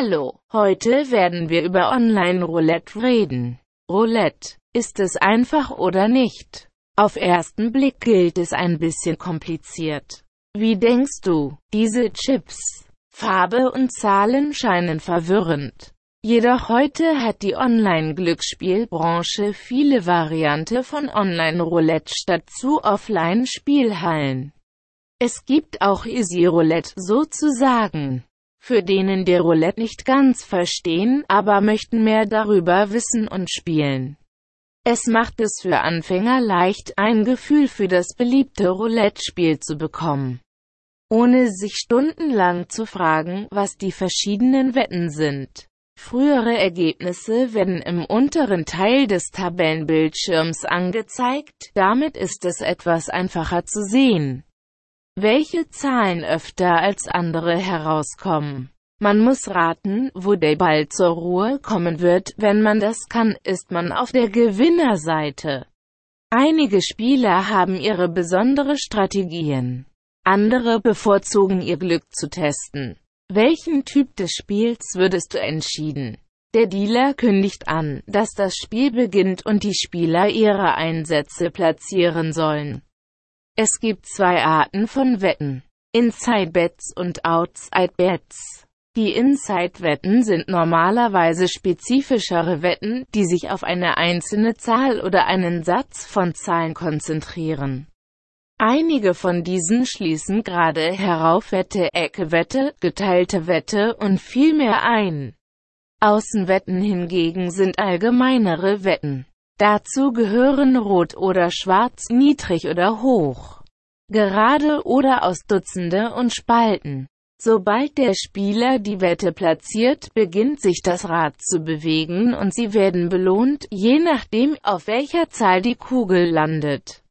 Hallo, heute werden wir über Online-Roulette reden. Roulette, ist es einfach oder nicht? Auf ersten Blick gilt es ein bisschen kompliziert. Wie denkst du, diese Chips, Farbe und Zahlen scheinen verwirrend. Jedoch heute hat die Online-Glücksspielbranche viele Variante von Online-Roulette statt zu Offline-Spielhallen. Es gibt auch Easy Roulette sozusagen. Für denen der Roulette nicht ganz verstehen, aber möchten mehr darüber wissen und spielen. Es macht es für Anfänger leicht, ein Gefühl für das beliebte Roulette-Spiel zu bekommen. Ohne sich stundenlang zu fragen, was die verschiedenen Wetten sind. Frühere Ergebnisse werden im unteren Teil des Tabellenbildschirms angezeigt, damit ist es etwas einfacher zu sehen welche Zahlen öfter als andere herauskommen. Man muss raten, wo der Ball zur Ruhe kommen wird, wenn man das kann, ist man auf der Gewinnerseite. Einige Spieler haben ihre besondere Strategien. Andere bevorzugen ihr Glück zu testen. Welchen Typ des Spiels würdest du entschieden? Der Dealer kündigt an, dass das Spiel beginnt und die Spieler ihre Einsätze platzieren sollen. Es gibt zwei Arten von Wetten. Inside Bets und Outside Bets. Die Inside-Wetten sind normalerweise spezifischere Wetten, die sich auf eine einzelne Zahl oder einen Satz von Zahlen konzentrieren. Einige von diesen schließen gerade Heraufwette, Ecke-Wette, geteilte Wette und viel mehr ein. Außenwetten hingegen sind allgemeinere Wetten. Dazu gehören Rot oder Schwarz, niedrig oder hoch, gerade oder aus Dutzende und Spalten. Sobald der Spieler die Wette platziert, beginnt sich das Rad zu bewegen und sie werden belohnt, je nachdem, auf welcher Zahl die Kugel landet.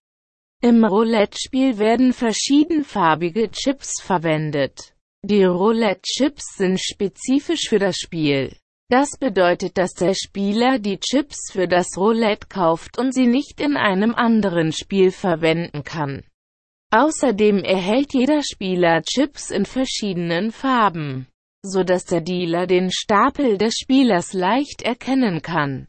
Im Roulette-Spiel werden verschiedenfarbige Chips verwendet. Die Roulette-Chips sind spezifisch für das Spiel. Das bedeutet, dass der Spieler die Chips für das Roulette kauft und sie nicht in einem anderen Spiel verwenden kann. Außerdem erhält jeder Spieler Chips in verschiedenen Farben, so dass der Dealer den Stapel des Spielers leicht erkennen kann.